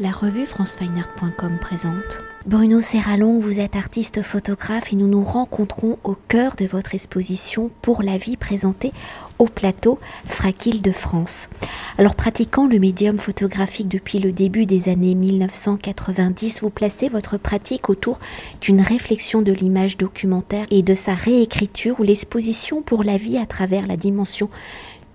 La revue francefineart.com présente. Bruno Serralon, vous êtes artiste photographe et nous nous rencontrons au cœur de votre exposition pour la vie présentée au plateau Fraquille de France. Alors pratiquant le médium photographique depuis le début des années 1990, vous placez votre pratique autour d'une réflexion de l'image documentaire et de sa réécriture ou l'exposition pour la vie à travers la dimension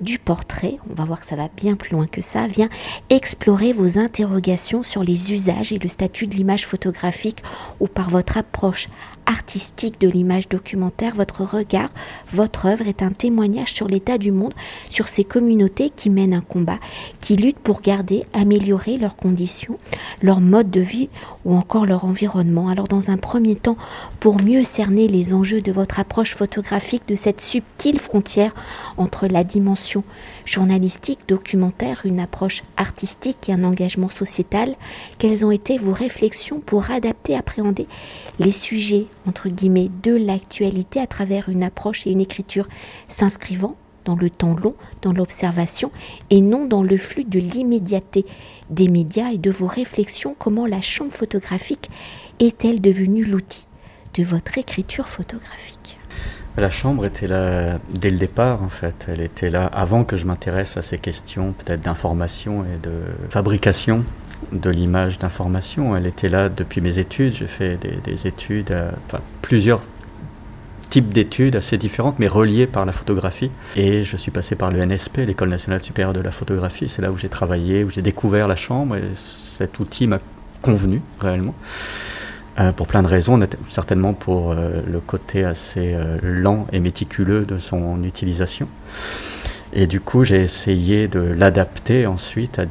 du portrait, on va voir que ça va bien plus loin que ça, vient explorer vos interrogations sur les usages et le statut de l'image photographique ou par votre approche artistique de l'image documentaire, votre regard, votre œuvre est un témoignage sur l'état du monde, sur ces communautés qui mènent un combat, qui luttent pour garder, améliorer leurs conditions, leur mode de vie ou encore leur environnement. Alors dans un premier temps, pour mieux cerner les enjeux de votre approche photographique de cette subtile frontière entre la dimension journalistique, documentaire, une approche artistique et un engagement sociétal, quelles ont été vos réflexions pour adapter, appréhender les sujets entre guillemets, de l'actualité à travers une approche et une écriture s'inscrivant dans le temps long, dans l'observation et non dans le flux de l'immédiateté des médias et de vos réflexions, comment la chambre photographique est-elle devenue l'outil de votre écriture photographique? La chambre était là dès le départ, en fait. Elle était là avant que je m'intéresse à ces questions, peut-être d'information et de fabrication de l'image d'information. Elle était là depuis mes études. J'ai fait des, études, euh, enfin, plusieurs types d'études assez différentes, mais reliées par la photographie. Et je suis passé par le NSP, l'École nationale supérieure de la photographie. C'est là où j'ai travaillé, où j'ai découvert la chambre. Et cet outil m'a convenu réellement. Euh, pour plein de raisons, certainement pour euh, le côté assez lent et méticuleux de son utilisation. Et du coup, j'ai essayé de l'adapter ensuite à,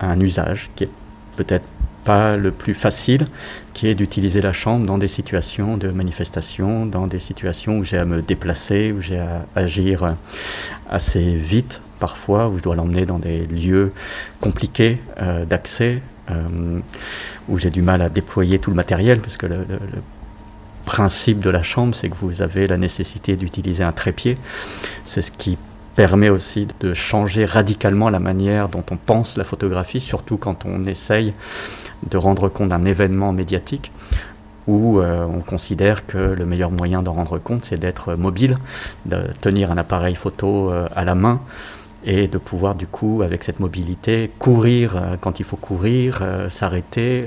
un usage qui est peut-être pas le plus facile, qui est d'utiliser la chambre dans des situations de manifestation, dans des situations où j'ai à me déplacer, où j'ai à agir assez vite parfois, où je dois l'emmener dans des lieux compliqués euh, d'accès, euh, où j'ai du mal à déployer tout le matériel, parce que le, le principe de la chambre, c'est que vous avez la nécessité d'utiliser un trépied. C'est ce qui permet aussi de changer radicalement la manière dont on pense la photographie, surtout quand on essaye de rendre compte d'un événement médiatique où euh, on considère que le meilleur moyen d'en rendre compte, c'est d'être mobile, de tenir un appareil photo euh, à la main et de pouvoir du coup, avec cette mobilité, courir euh, quand il faut courir, s'arrêter,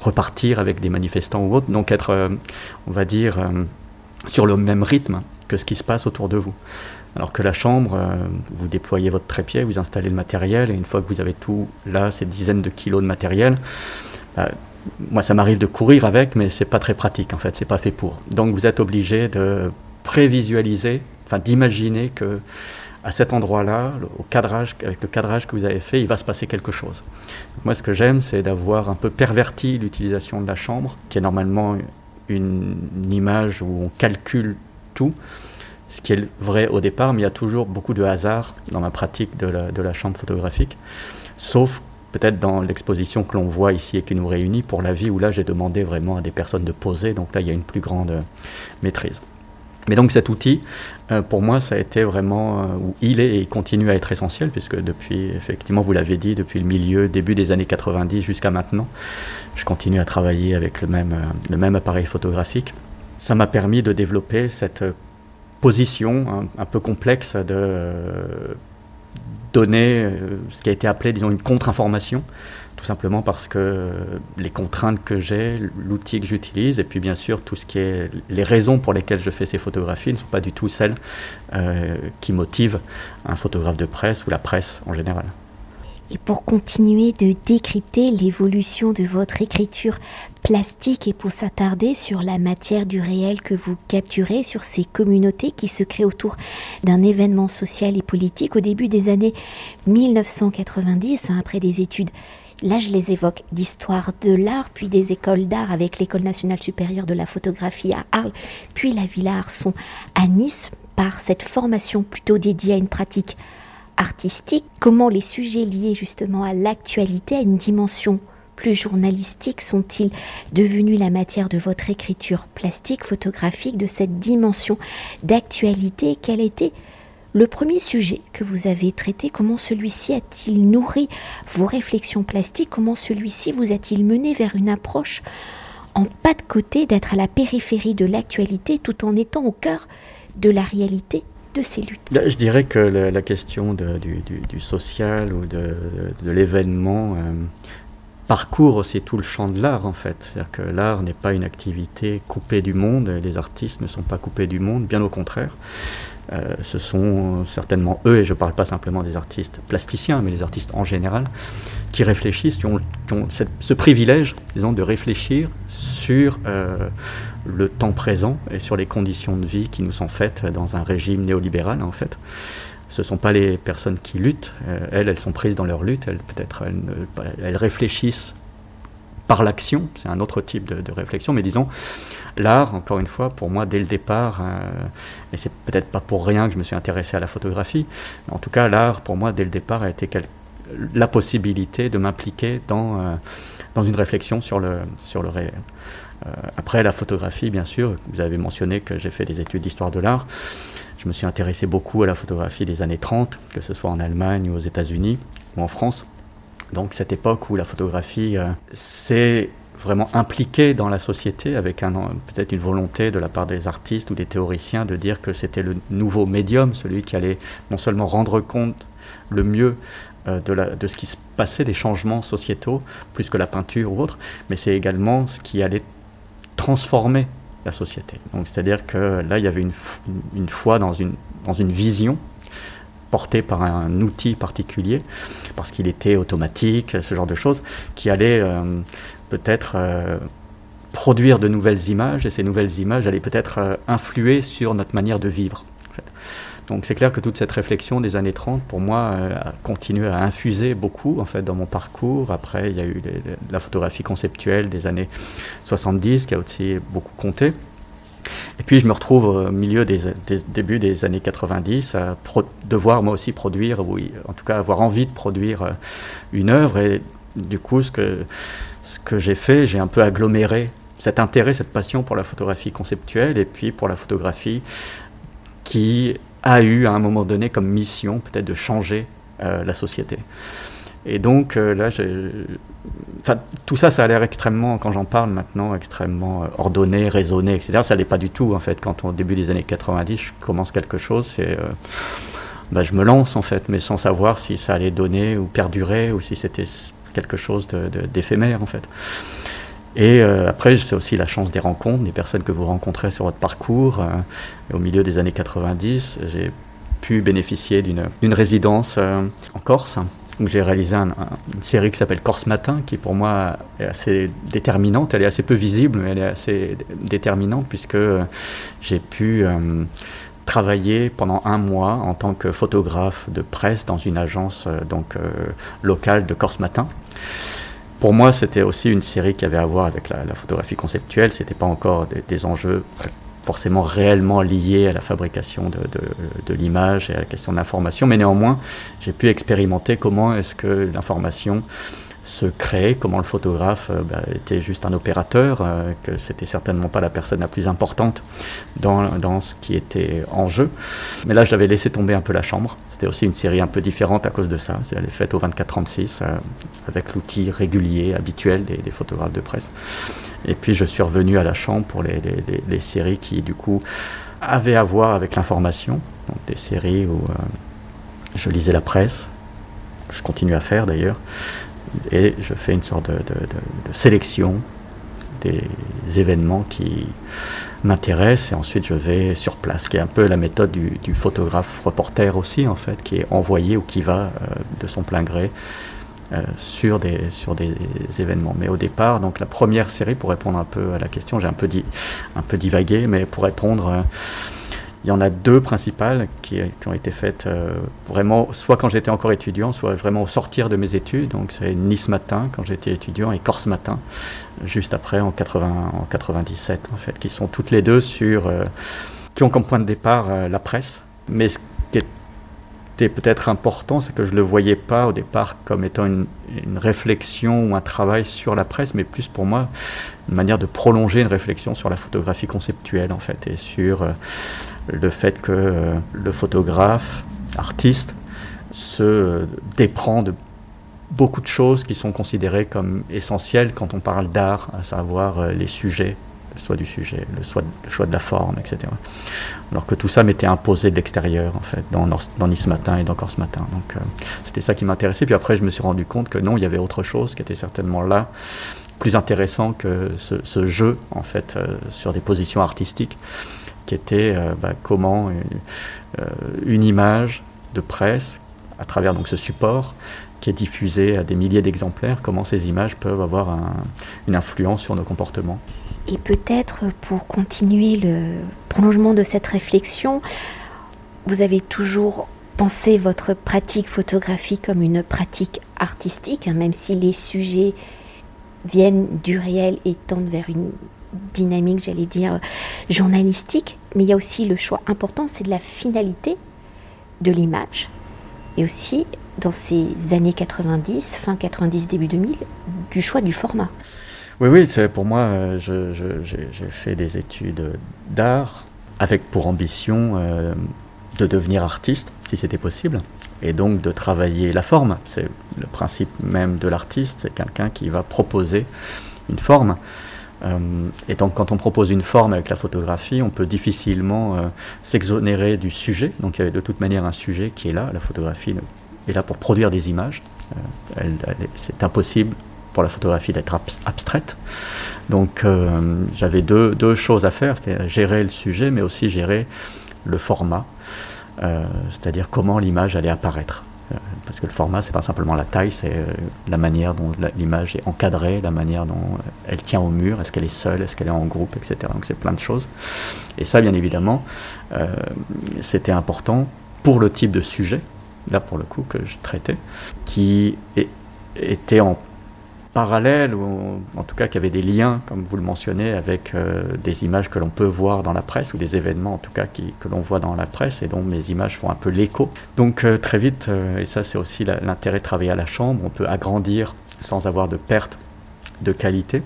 repartir avec des manifestants ou autres, donc être, on va dire, sur le même rythme que ce qui se passe autour de vous. Alors que la chambre, euh, vous déployez votre trépied, vous installez le matériel, et une fois que vous avez tout là, ces dizaines de kilos de matériel, bah, moi ça m'arrive de courir avec, mais c'est pas très pratique en fait, c'est pas fait pour. Donc vous êtes obligé de prévisualiser, enfin d'imaginer que à cet endroit-là, au cadrage, avec le cadrage que vous avez fait, il va se passer quelque chose. moi, ce que j'aime, c'est d'avoir un peu perverti l'utilisation de la chambre, qui est normalement une image où on calcule tout, ce qui est vrai au départ, mais il y a toujours beaucoup de hasard dans ma pratique de la, chambre photographique, sauf peut-être dans l'exposition que l'on voit ici et qui nous réunit pour la vie, où là j'ai demandé vraiment à des personnes de poser, donc là il y a une plus grande euh, maîtrise. Mais donc cet outil, euh, pour moi, ça a été vraiment, euh, il est et il continue à être essentiel, puisque depuis, effectivement, vous l'avez dit, depuis le milieu, début des années 90 jusqu'à maintenant, je continue à travailler avec le même, le même appareil photographique. Ça m'a permis de développer cette position un, peu complexe de donner euh, ce qui a été appelé, disons, une contre-information, tout simplement parce que les contraintes que j'ai, l'outil que j'utilise, et puis bien sûr tout ce qui est les raisons pour lesquelles je fais ces photographies ne sont pas du tout celles euh, qui motivent un photographe de presse ou la presse en général. Et pour continuer de décrypter l'évolution de votre écriture plastique et pour s'attarder sur la matière du réel que vous capturez, sur ces communautés qui se créent autour d'un événement social et politique au début des années 1990, hein, après des études Là, je les évoque d'histoire de l'art, puis des écoles d'art avec l'École nationale supérieure de la photographie à Arles, puis la Villa Arson à Nice, par cette formation plutôt dédiée à une pratique artistique, comment les sujets liés justement à l'actualité, à une dimension plus journalistique, sont-ils devenus la matière de votre écriture plastique, photographique, de cette dimension d'actualité? Quelle était Le premier sujet que vous avez traité, comment celui-ci a-t-il nourri vos réflexions plastiques? Comment celui-ci vous a-t-il mené vers une approche en pas de côté, d'être à la périphérie de l'actualité tout en étant au cœur de la réalité ces luttes. Je dirais que la, question du, social ou de, l'événement euh, parcourt aussi tout le champ de l'art en fait. C'est-à-dire que l'art n'est pas une activité coupée du monde, les artistes ne sont pas coupés du monde, bien au contraire. Euh, ce sont certainement eux, et je ne parle pas simplement des artistes plasticiens, mais les artistes en général, qui réfléchissent, qui ont, ce privilège, disons, de réfléchir sur euh, le temps présent et sur les conditions de vie qui nous sont faites dans un régime néolibéral, en fait. Ce ne sont pas les personnes qui luttent, euh, elles, elles sont prises dans leur lutte, elles, peut-être, elles, réfléchissent par l'action, c'est un autre type de, de réflexion, mais disons, l'art, encore une fois, pour moi, dès le départ, euh, et c'est peut-être pas pour rien que je me suis intéressé à la photographie, mais en tout cas, l'art, pour moi, dès le départ, a été la possibilité de m'impliquer dans, euh, dans une réflexion sur le, sur le réel. Euh, après, la photographie, bien sûr, vous avez mentionné que j'ai fait des études d'histoire de l'art. Je me suis intéressé beaucoup à la photographie des années 30, que ce soit en Allemagne ou aux États-Unis ou en France. Donc cette époque où la photographie c'est vraiment impliqué dans la société avec peut-être une volonté de la part des artistes ou des théoriciens de dire que c'était le nouveau médium, celui qui allait non seulement rendre compte le mieux euh, de ce qui se passait, des changements sociétaux, plus que la peinture ou autre, mais c'est également ce qui allait transformer la société. C'est-à-dire que là, il y avait une, foi dans une, dans une vision portée par un outil particulier, parce qu'il était automatique, ce genre de choses, qui allait euh, peut-être euh, produire de nouvelles images, et ces nouvelles images allaient peut-être euh, influer sur notre manière de vivre. Donc c'est clair que toute cette réflexion des années 30, pour moi, euh, a continué à infuser beaucoup en fait dans mon parcours. Après, il y a eu la photographie conceptuelle des années 70 qui a aussi beaucoup compté. Et puis je me retrouve au milieu des, débuts des années 90 à devoir moi aussi produire, oui, en tout cas avoir envie de produire une œuvre. Et du coup, ce que ce que j'ai fait, j'ai un peu aggloméré cet intérêt, cette passion pour la photographie conceptuelle et puis pour la photographie qui a eu à un moment donné comme mission peut-être de changer euh, la société. Et donc euh, là, tout ça, ça a l'air extrêmement, quand j'en parle maintenant, extrêmement euh, ordonné, raisonné, etc. Ça l'est pas du tout en fait. Quand au début des années 90, je commence quelque chose, c'est bah, je me lance en fait, mais sans savoir si ça allait donner ou perdurer ou si c'était quelque chose d'éphémère en fait. Et euh, après, c'est aussi la chance des rencontres, des personnes que vous rencontrez sur votre parcours. Euh, au milieu des années 90, j'ai pu bénéficier d'une résidence euh, en Corse. j'ai réalisé une série qui s'appelle Corse Matin, qui pour moi est assez déterminante. Elle est assez peu visible, mais elle est assez déterminante puisque j'ai pu travaillé pendant un mois en tant que photographe de presse dans une agence donc, locale de Corse Matin. Pour moi, c'était aussi une série qui avait à voir avec la, photographie conceptuelle. Ce n'était pas encore des, enjeux forcément réellement liés à la fabrication de, l'image et à la question de l'information, mais néanmoins, j'ai pu expérimenter comment est-ce que l'information se créer, comment le photographe euh, bah, était juste un opérateur, euh, que c'était certainement pas la personne la plus importante dans, ce qui était en jeu. Mais là, j'avais laissé tomber un peu la chambre. C'était aussi une série un peu différente à cause de ça. Elle est faite au 24-36 euh, avec l'outil régulier, habituel des, photographes de presse. Et puis, je suis revenu à la chambre pour les, séries qui, du coup, avaient à voir avec l'information. Donc, des séries où je lisais la presse, je continue à faire d'ailleurs, et je fais une sorte de, sélection des événements qui m'intéressent et ensuite je vais sur place, qui est un peu la méthode du, photographe reporter aussi en fait, qui est envoyé ou qui va euh, de son plein gré euh, sur, des, sur des événements. Mais au départ, donc la première série, pour répondre un peu à la question, j'ai un peu, un peu divagué, mais pour répondre... Euh, il y en a deux principales qui, ont été faites euh, vraiment, soit quand j'étais encore étudiant, soit vraiment au sortir de mes études. Donc c'est Nice Matin quand j'étais étudiant et Corse Matin, juste après en, 80, en 97 en fait, qui sont toutes les deux sur, euh, qui ont comme point de départ euh, la presse. Mais ce qui est était peut-être important, c'est que je ne le voyais pas au départ comme étant une, réflexion ou un travail sur la presse, mais plus pour moi une manière de prolonger une réflexion sur la photographie conceptuelle en fait, et sur euh, le fait que euh, le photographe, artiste, se déprend de beaucoup de choses qui sont considérées comme essentielles quand on parle d'art, à savoir euh, les sujets, choix du sujet, le choix, le choix de la forme, etc. Alors que tout ça m'était imposé de l'extérieur, en fait, dans, dans Nice Matin et d'encore ce matin. Donc euh, c'était ça qui m'intéressait. Puis après, je me suis rendu compte que non, il y avait autre chose qui était certainement là, plus intéressant que ce, jeu, en fait, euh, sur des positions artistiques, qui était bah, comment une, une image de presse, à travers donc ce support, qui est diffusé à des milliers d'exemplaires, comment ces images peuvent avoir une influence sur nos comportements. Et peut-être pour continuer le prolongement de cette réflexion, vous avez toujours pensé votre pratique photographique comme une pratique artistique, hein, même si les sujets viennent du réel et tendent vers une dynamique, j'allais dire, journalistique. Mais il y a aussi le choix important, c'est de la finalité de l'image et aussi dans ces années 90, fin 90, début 2000, du choix du format. Oui, oui, pour moi, euh, j'ai fait des études d'art avec pour ambition euh, de devenir artiste, si c'était possible, et donc de travailler la forme. C'est le principe même de l'artiste, c'est quelqu'un qui va proposer une forme. Euh, et donc quand on propose une forme avec la photographie, on peut difficilement s'exonérer du sujet. Donc il y avait de toute manière un sujet qui est là, la photographie est là pour produire des images. C'est impossible pour la photographie d'être abstraite. Donc euh, j'avais deux, choses à faire, c'était gérer le sujet, mais aussi gérer le format, euh, c'est-à-dire comment l'image allait apparaître. parce que le format, c'est pas simplement la taille, c'est la manière dont l'image est encadrée, la manière dont elle tient au mur, est-ce qu'elle est seule, est-ce qu'elle est en groupe, etc. Donc c'est plein de choses. Et ça, bien évidemment, c'était important pour le type de sujet là pour le coup, que je traitais, qui était en parallèle, ou en tout cas qui avait des liens, comme vous le mentionnez, avec euh, des images que l'on peut voir dans la presse, ou des événements en tout cas que l'on voit dans la presse, et dont mes images font un peu l'écho. Donc euh, très vite, euh, et ça c'est aussi l'intérêt de travailler à la chambre, on peut agrandir sans avoir de perte de qualité.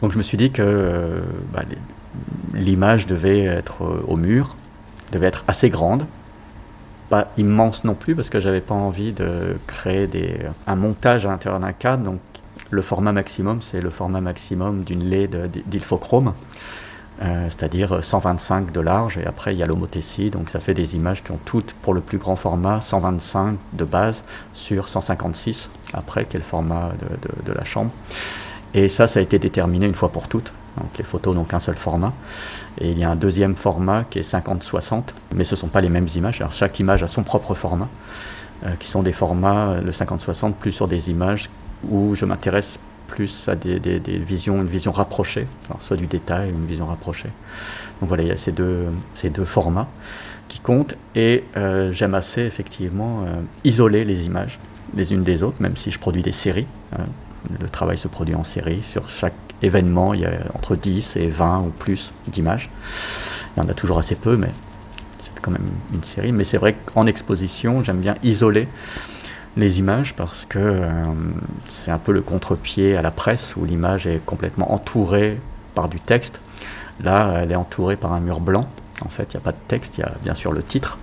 Donc je me suis dit que bah, l'image devait être au mur, devait être assez grande, pas immense non plus parce que j'avais pas envie de créer des, un montage à l'intérieur d'un cadre. Donc le format maximum, c'est le format maximum d'une lait d'Ilfochrome, euh, c'est-à-dire 125 de large. Et après, il y a l'homothétie, donc ça fait des images qui ont toutes, pour le plus grand format, 125 de base sur 156, après, le format de, de la chambre. Et ça, ça a été déterminé une fois pour toutes. Les photos n'ont qu'un seul format. Et il y a un deuxième format qui est 50-60, mais ce ne sont pas les mêmes images. Chaque image a son propre format, euh, qui sont des formats, euh, le 50-60, plus sur des images où je m'intéresse plus à des, visions, une vision rapprochée, soit du détail une vision rapprochée. Donc voilà, il y a ces deux, ces deux formats qui comptent. Et euh, j'aime assez effectivement isoler les images les unes des autres, même si je produis des séries. Hein. le travail se produit en série sur chaque événements, il y a entre 10 et 20 ou plus d'images. Il y en a toujours assez peu, mais c'est quand même une série. Mais c'est vrai qu'en exposition, j'aime bien isoler les images parce que euh, c'est un peu le contre-pied à la presse où l'image est complètement entourée par du texte. Là, elle est entourée par un mur blanc. En fait, il n'y a pas de texte, il y a bien sûr le titre.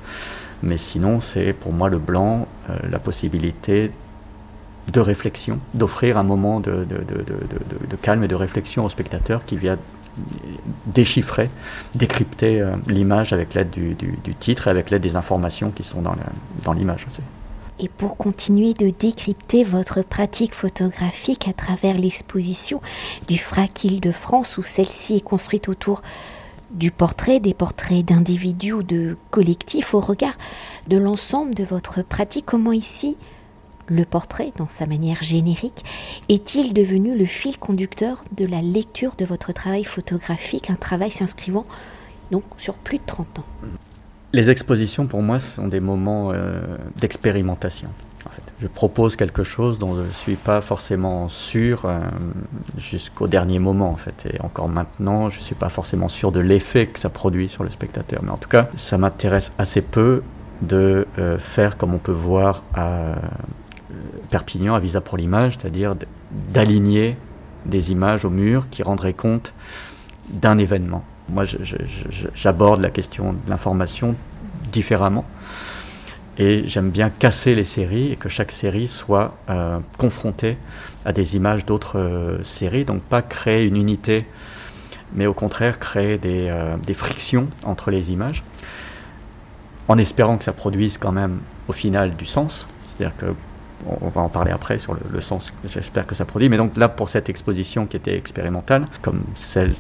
Mais sinon, c'est pour moi le blanc, euh, la possibilité de réflexion, d'offrir un moment de, calme et de réflexion au spectateur qui vient déchiffrer, décrypter euh, l'image avec l'aide du, titre et avec l'aide des informations qui sont dans l'image. Et pour continuer de décrypter votre pratique photographique à travers l'exposition du FRAC Île-de-France, où celle-ci est construite autour du portrait, des portraits d'individus ou de collectifs, au regard de l'ensemble de votre pratique, comment ici le portrait, dans sa manière générique, est-il devenu le fil conducteur de la lecture de votre travail photographique, un travail s'inscrivant donc sur plus de 30 ans? Les expositions, pour moi, sont des moments euh, d'expérimentation. Je propose quelque chose dont je ne suis pas forcément sûr euh, jusqu'au dernier moment, en fait. Et encore maintenant, je ne suis pas forcément sûr de l'effet que ça produit sur le spectateur. Mais en tout cas, ça m'intéresse assez peu de euh, faire comme on peut voir à Perpignan, à Visa pour l'image, c'est-à-dire d'aligner des images au mur qui rendraient compte d'un événement. Moi, j'aborde la question de l'information différemment. Et j'aime bien casser les séries et que chaque série soit euh, confrontée à des images d'autres euh, séries. Donc pas créer une unité, mais au contraire créer des, euh, des, frictions entre les images, en espérant que ça produise quand même au final du sens. C'est-à-dire que on va en parler après sur le, sens que j'espère que ça produit. Mais donc là, pour cette exposition qui était expérimentale, comme celle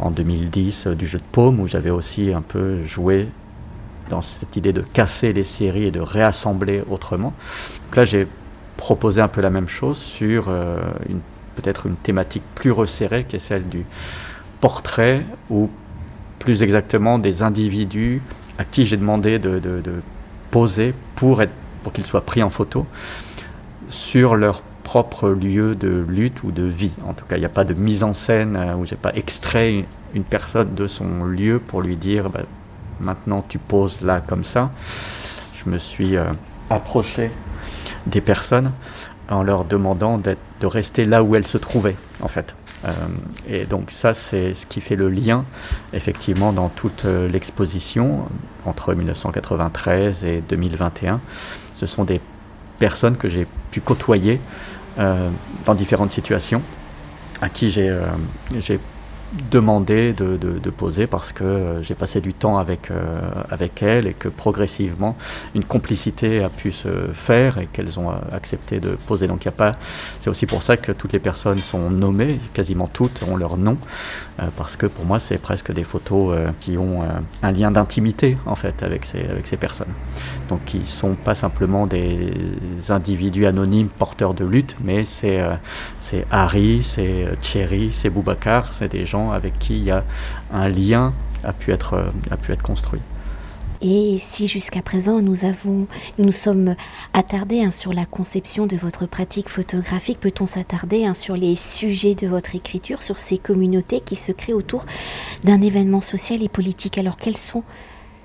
en 2010 du jeu de paume, où j'avais aussi un peu joué dans cette idée de casser les séries et de réassembler autrement. Donc là, j'ai proposé un peu la même chose sur euh, peut-être une thématique plus resserrée qui est celle du portrait ou plus exactement des individus à qui j'ai demandé de, poser pour, être, pour qu'ils soient pris en photo sur leur propre lieu de lutte ou de vie. En tout cas, il n'y a pas de mise en scène euh, où j'ai pas extrait une personne de son lieu pour lui dire bah, maintenant tu poses là comme ça. Je me suis euh, approché des personnes en leur demandant de rester là où elles se trouvaient, en fait. Euh, et donc ça, c'est ce qui fait le lien, effectivement, dans toute l'exposition entre 1993 et 2021. Ce sont des personnes que j'ai pu côtoyer dans différentes situations, à qui j'ai demandé de, de, poser parce que euh, j'ai passé du temps avec, euh, avec elles et que progressivement une complicité a pu se faire et qu'elles ont euh, accepté de poser. Donc il a pas, c'est aussi pour ça que toutes les personnes sont nommées, quasiment toutes ont leur nom, parce que pour moi c'est presque des photos qui ont un lien d'intimité en fait avec ces, avec ces personnes. Donc qui sont pas simplement des individus anonymes porteurs de lutte, mais c'est c'est Harry, c'est Thierry, c'est Boubacar, c'est des gens avec qui il y a un lien a pu être, a pu être construit. Et si jusqu'à présent nous avons, nous sommes attardés hein, sur la conception de votre pratique photographique, peut-on s'attarder hein, sur les sujets de votre écriture, sur ces communautés qui se créent autour d'un événement social et politique? Alors quels sont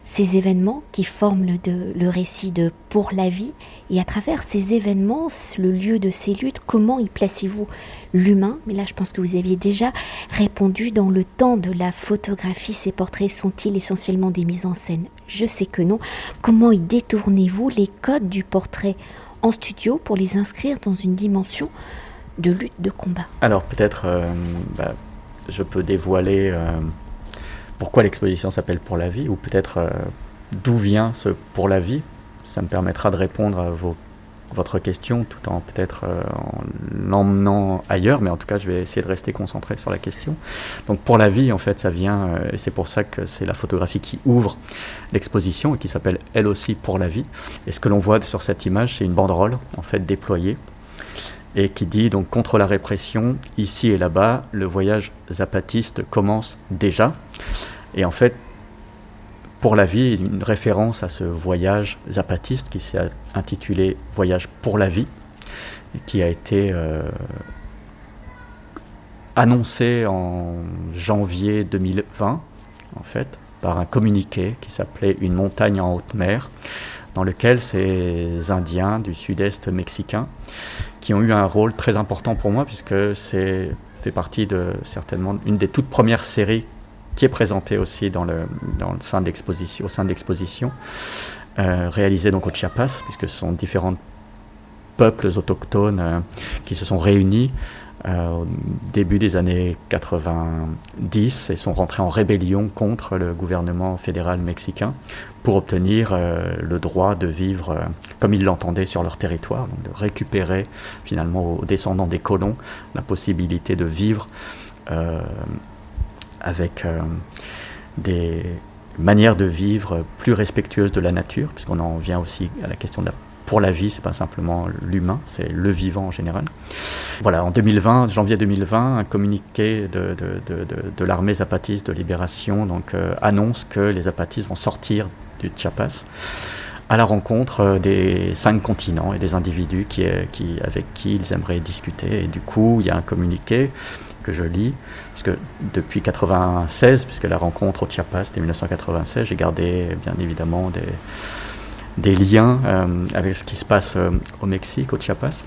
ces événements qui forment le, récit de Pour la vie. Et à travers ces événements, le lieu de ces luttes, comment y placez-vous l'humain? Mais là, je pense que vous aviez déjà répondu dans le temps de la photographie. Ces portraits sont-ils essentiellement des mises en scène? Je sais que non. Comment y détournez-vous les codes du portrait en studio pour les inscrire dans une dimension de lutte, de combat? Alors peut-être, euh, bah, je peux dévoiler... Euh, pourquoi l'exposition s'appelle Pour la vie, ou peut-être euh, d'où vient ce Pour la vie. Ça me permettra de répondre à votre question tout en peut-être euh, en l'emmenant ailleurs, mais en tout cas je vais essayer de rester concentré sur la question. Donc Pour la vie, en fait, ça vient, euh, et c'est pour ça que c'est la photographie qui ouvre l'exposition et qui s'appelle elle aussi Pour la vie. Et ce que l'on voit sur cette image, c'est une banderole en fait déployée et qui dit donc contre la répression, ici et là-bas, le voyage zapatiste commence déjà. Et en fait, pour la vie, une référence à ce voyage zapatiste qui s'est intitulé Voyage pour la vie, qui a été euh, annoncé en janvier 2020, en fait, par un communiqué qui s'appelait Une montagne en haute mer, dans lequel ces Indiens du sud-est mexicain qui ont eu un rôle très important pour moi, puisque c'est fait partie de certainement une des toutes premières séries qui est présentée aussi dans le, dans le sein au sein de l'exposition, euh, réalisée donc au Chiapas, puisque ce sont différents peuples autochtones euh, qui se sont réunis au début des années 90 et sont rentrés en rébellion contre le gouvernement fédéral mexicain pour obtenir euh, le droit de vivre euh, comme ils l'entendaient sur leur territoire, donc de récupérer finalement aux descendants des colons la possibilité de vivre avec des manières de vivre plus respectueuses de la nature, puisqu'on en vient aussi à la question de la pour la vie, c'est pas simplement l'humain, c'est le vivant en général. Voilà, en 2020, janvier 2020, un communiqué de, de, l'armée zapatiste de libération donc, euh, annonce que les zapatistes vont sortir du Chiapas à la rencontre euh, des cinq continents et des individus qui, euh, qui, avec qui ils aimeraient discuter. Et du coup, il y a un communiqué que je lis, puisque depuis 1996, puisque la rencontre au Chiapas c'était 1996, j'ai gardé bien évidemment des, des liens avec ce qui se passe au Mexique, au Chiapas.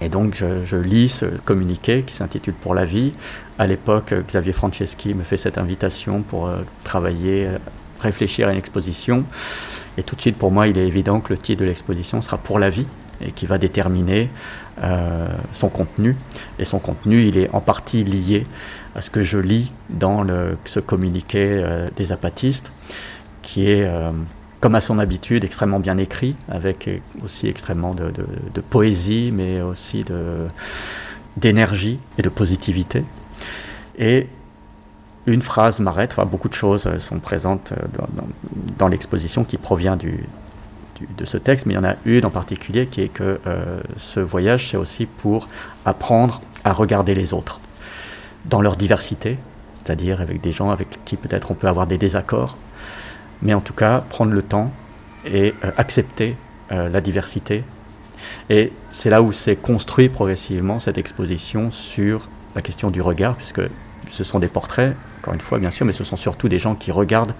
Et donc je, lis ce communiqué qui s'intitule Pour la vie. À l'époque, Xavier Franceschi me fait cette invitation pour euh, travailler, euh, réfléchir à une exposition. Et tout de suite, pour moi, il est évident que le titre de l'exposition sera Pour la vie et qui va déterminer euh, son contenu. Et son contenu, il est en partie lié à ce que je lis dans ce communiqué des apatistes, qui est comme à son habitude, extrêmement bien écrit, avec aussi extrêmement de, poésie, mais aussi d'énergie et de positivité. Et une phrase m'arrête, enfin, beaucoup de choses sont présentes dans, l'exposition qui provient de ce texte, mais il y en a une en particulier qui est que euh, ce voyage, c'est aussi pour apprendre à regarder les autres dans leur diversité, c'est-à-dire avec des gens avec qui peut-être on peut avoir des désaccords, mais en tout cas prendre le temps et euh, accepter euh, la diversité. Et c'est là où s'est construit progressivement cette exposition sur la question du regard, puisque ce sont des portraits, encore une fois bien sûr, mais ce sont surtout des gens qui regardent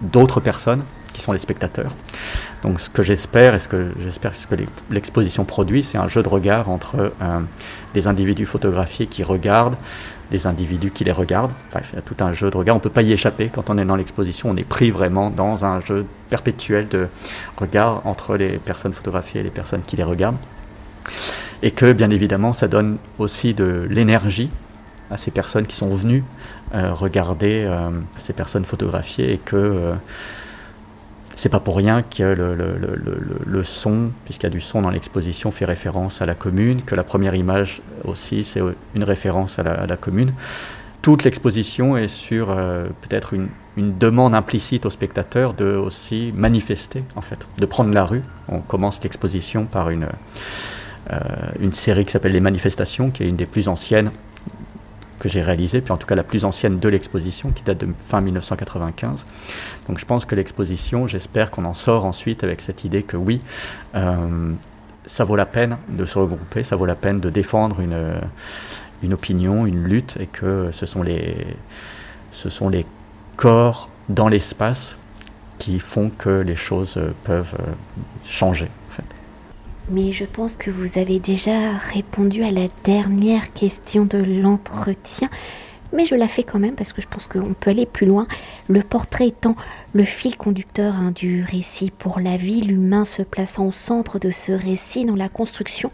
d'autres personnes qui sont les spectateurs. Donc ce que j'espère et ce que j'espère que l'exposition produit, c'est un jeu de regard entre euh, des individus photographiés qui regardent, des individus qui les regardent. Bref, il y a tout un jeu de regard. On ne peut pas y échapper quand on est dans l'exposition. On est pris vraiment dans un jeu perpétuel de regard entre les personnes photographiées et les personnes qui les regardent. Et que bien évidemment, ça donne aussi de l'énergie à ces personnes qui sont venues euh, regarder euh, ces personnes photographiées et que c'est pas pour rien que le, le, le, le son, puisqu'il y a du son dans l'exposition, fait référence à la commune, que la première image aussi, c'est une référence à la, commune. Toute l'exposition est sur euh, peut-être une, une, demande implicite au spectateur de aussi manifester, en fait, de prendre la rue. On commence l'exposition par une, euh, une série qui s'appelle Les Manifestations, qui est une des plus anciennes que j'ai réalisé, puis en tout cas la plus ancienne de l'exposition, qui date de fin 1995. Donc je pense que l'exposition, j'espère qu'on en sort ensuite avec cette idée que oui, euh, ça vaut la peine de se regrouper, ça vaut la peine de défendre une, une opinion, une lutte, et que ce sont les, ce sont les corps dans l'espace qui font que les choses peuvent euh, changer. Mais je pense que vous avez déjà répondu à la dernière question de l'entretien. Mais je la fais quand même parce que je pense qu'on peut aller plus loin. Le portrait étant le fil conducteur hein, du récit pour la vie, l'humain se plaçant au centre de ce récit, dans la construction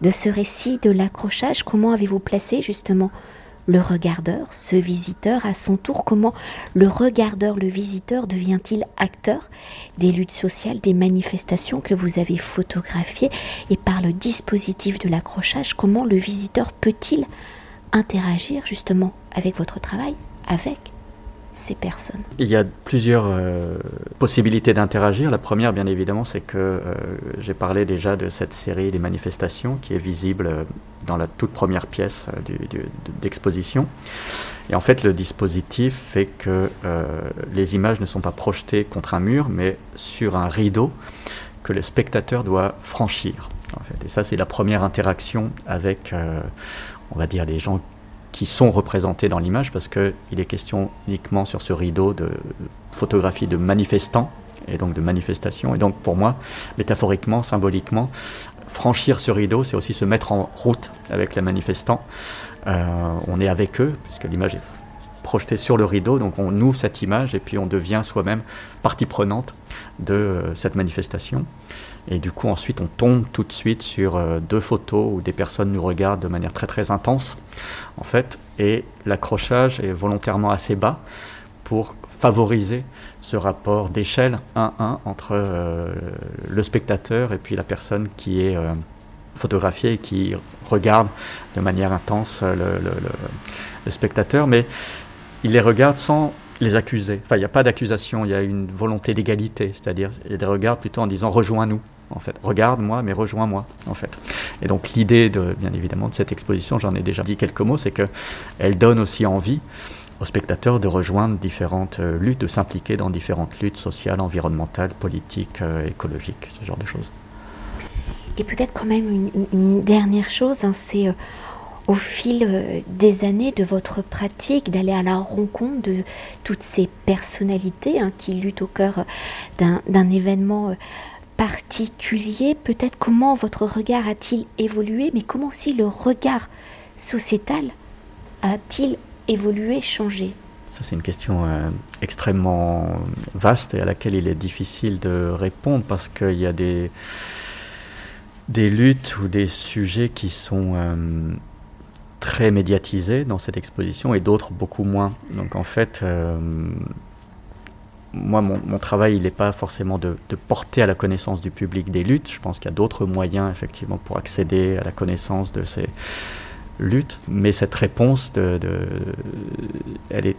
de ce récit, de l'accrochage. Comment avez-vous placé justement le regardeur, ce visiteur, à son tour, comment le regardeur, le visiteur devient-il acteur des luttes sociales, des manifestations que vous avez photographiées et par le dispositif de l'accrochage, comment le visiteur peut-il interagir justement avec votre travail, avec ces personnes Il y a plusieurs euh, possibilités d'interagir. La première, bien évidemment, c'est que euh, j'ai parlé déjà de cette série des manifestations qui est visible euh, dans la toute première pièce d'exposition. Et en fait, le dispositif fait que les images ne sont pas projetées contre un mur, mais sur un rideau que le spectateur doit franchir. Et ça, c'est la première interaction avec, on va dire, les gens qui sont représentés dans l'image parce qu'il est question uniquement sur ce rideau de photographie de manifestants et donc de manifestations. Et donc pour moi, métaphoriquement, symboliquement, franchir ce rideau, c'est aussi se mettre en route avec les manifestants. Euh, on est avec eux, puisque l'image est projetée sur le rideau, donc on ouvre cette image et puis on devient soi-même partie prenante de euh, cette manifestation. Et du coup, ensuite, on tombe tout de suite sur euh, deux photos où des personnes nous regardent de manière très très intense, en fait, et l'accrochage est volontairement assez bas pour favoriser ce rapport d'échelle 1-1 entre euh, le spectateur et puis la personne qui est euh, photographiée et qui regarde de manière intense le, spectateur, mais il les regarde sans les accuser. Enfin, il n'y a pas d'accusation, il y a une volonté d'égalité, c'est-à-dire il y a des regards plutôt en disant rejoins-nous en fait. Regarde-moi, mais rejoins-moi, en fait. Et donc l'idée, de, bien évidemment, de cette exposition, j'en ai déjà dit quelques mots, c'est qu'elle donne aussi envie aux spectateurs de rejoindre différentes euh, luttes, de s'impliquer dans différentes luttes sociales, environnementales, politiques, euh, écologiques, ce genre de choses. Et peut-être quand même une, dernière chose, hein, c'est euh, au fil des années de votre pratique d'aller à la rencontre de toutes ces personnalités hein, qui luttent au cœur d'un événement particulier, peut-être comment votre regard a-t-il évolué, mais comment aussi le regard sociétal a-t-il évolué, changé? Ça, c'est une question euh, extrêmement vaste et à laquelle il est difficile de répondre parce qu'il y a des, des luttes ou des sujets qui sont euh, très médiatisés dans cette exposition et d'autres beaucoup moins. Donc en fait, euh, moi, mon, travail, il n'est pas forcément de, porter à la connaissance du public des luttes. Je pense qu'il y a d'autres moyens, effectivement, pour accéder à la connaissance de ces luttes. Mais cette réponse, elle est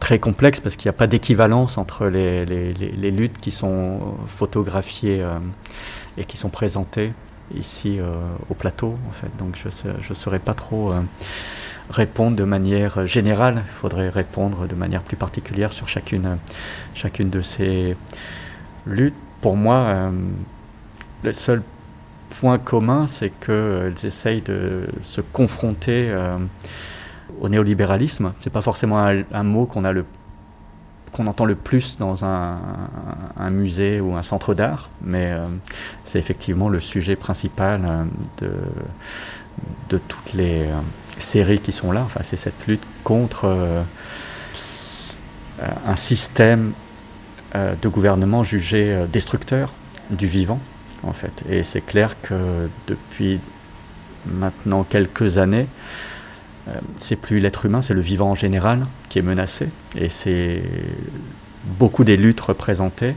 très complexe parce qu'il n'y a pas d'équivalence entre les, luttes qui sont photographiées euh, et qui sont présentées ici euh, au plateau, en fait. Donc je ne saurais pas trop... Euh, répondre de manière générale, il faudrait répondre de manière plus particulière sur chacune, chacune de ces luttes. Pour moi, euh, le seul point commun, c'est qu'elles essayent de se confronter euh, au néolibéralisme. C'est pas forcément un, mot qu'on a le qu'on entend le plus dans un, musée ou un centre d'art, mais euh, c'est effectivement le sujet principal de, de toutes les séries qui sont là. Enfin, c'est cette lutte contre euh, un système euh, de gouvernement jugé euh, destructeur du vivant, en fait. Et c'est clair que depuis maintenant quelques années, c'est plus l'être humain, c'est le vivant en général qui est menacé. Et c'est beaucoup des luttes représentées,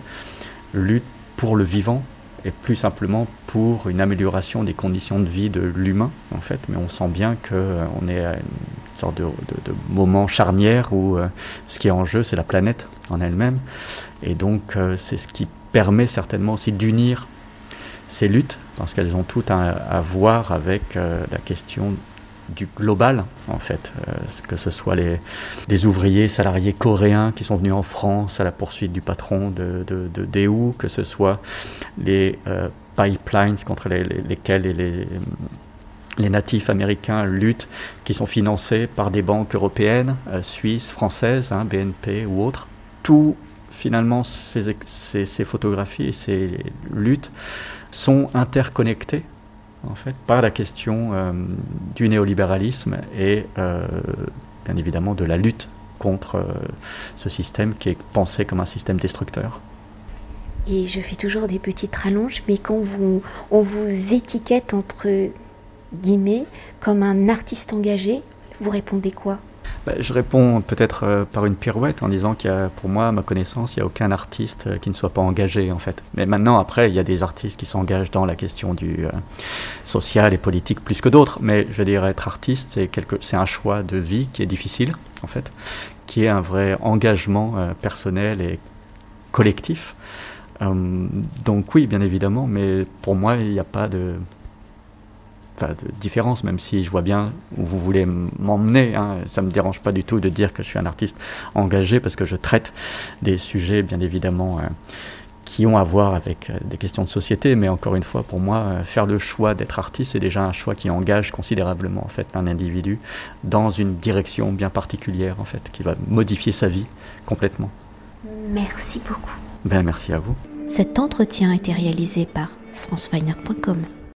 lutte pour le vivant, et plus simplement pour une amélioration des conditions de vie de l'humain, en fait. Mais on sent bien qu'on euh, est à une sorte de, moment charnière où euh, ce qui est en jeu, c'est la planète en elle-même. Et donc, euh, c'est ce qui permet certainement aussi d'unir ces luttes, parce qu'elles ont toutes à, à voir avec la question du global, en fait, euh, que ce soit les, des ouvriers salariés coréens qui sont venus en France à la poursuite du patron de, de, de que ce soit les euh, pipelines contre lesquels les, les, natifs américains luttent, qui sont financés par des banques européennes, euh, suisses, françaises, hein, BNP ou autres. Tout, finalement, ces, ces, ces photographies et ces luttes sont interconnectées en fait, par la question euh, du néolibéralisme et euh, bien évidemment de la lutte contre euh, ce système qui est pensé comme un système destructeur. Et je fais toujours des petites rallonges, mais quand vous, on vous étiquette entre guillemets comme un artiste engagé, vous répondez quoi? Bah, je réponds peut-être euh, par une pirouette en disant a, pour moi, à ma connaissance, il n'y a aucun artiste euh, qui ne soit pas engagé en fait. Mais maintenant, après, il y a des artistes qui s'engagent dans la question du euh, social et politique plus que d'autres. Mais je dire, être artiste, c'est, quelque, c'est un choix de vie qui est difficile en fait, qui est un vrai engagement personnel et collectif. donc oui, bien évidemment, mais pour moi, il n'y a pas de de différence, même si je vois bien où vous voulez m'emmener. Hein. Ça ne me dérange pas du tout de dire que je suis un artiste engagé parce que je traite des sujets, bien évidemment, euh, qui ont à voir avec euh, des questions de société. Mais encore une fois, pour moi, euh, faire le choix d'être artiste, c'est déjà un choix qui engage considérablement en fait, un individu dans une direction bien particulière, en fait, qui va modifier sa vie complètement. Merci beaucoup. Ben, merci à vous. Cet entretien a été réalisé par franceweiner.com.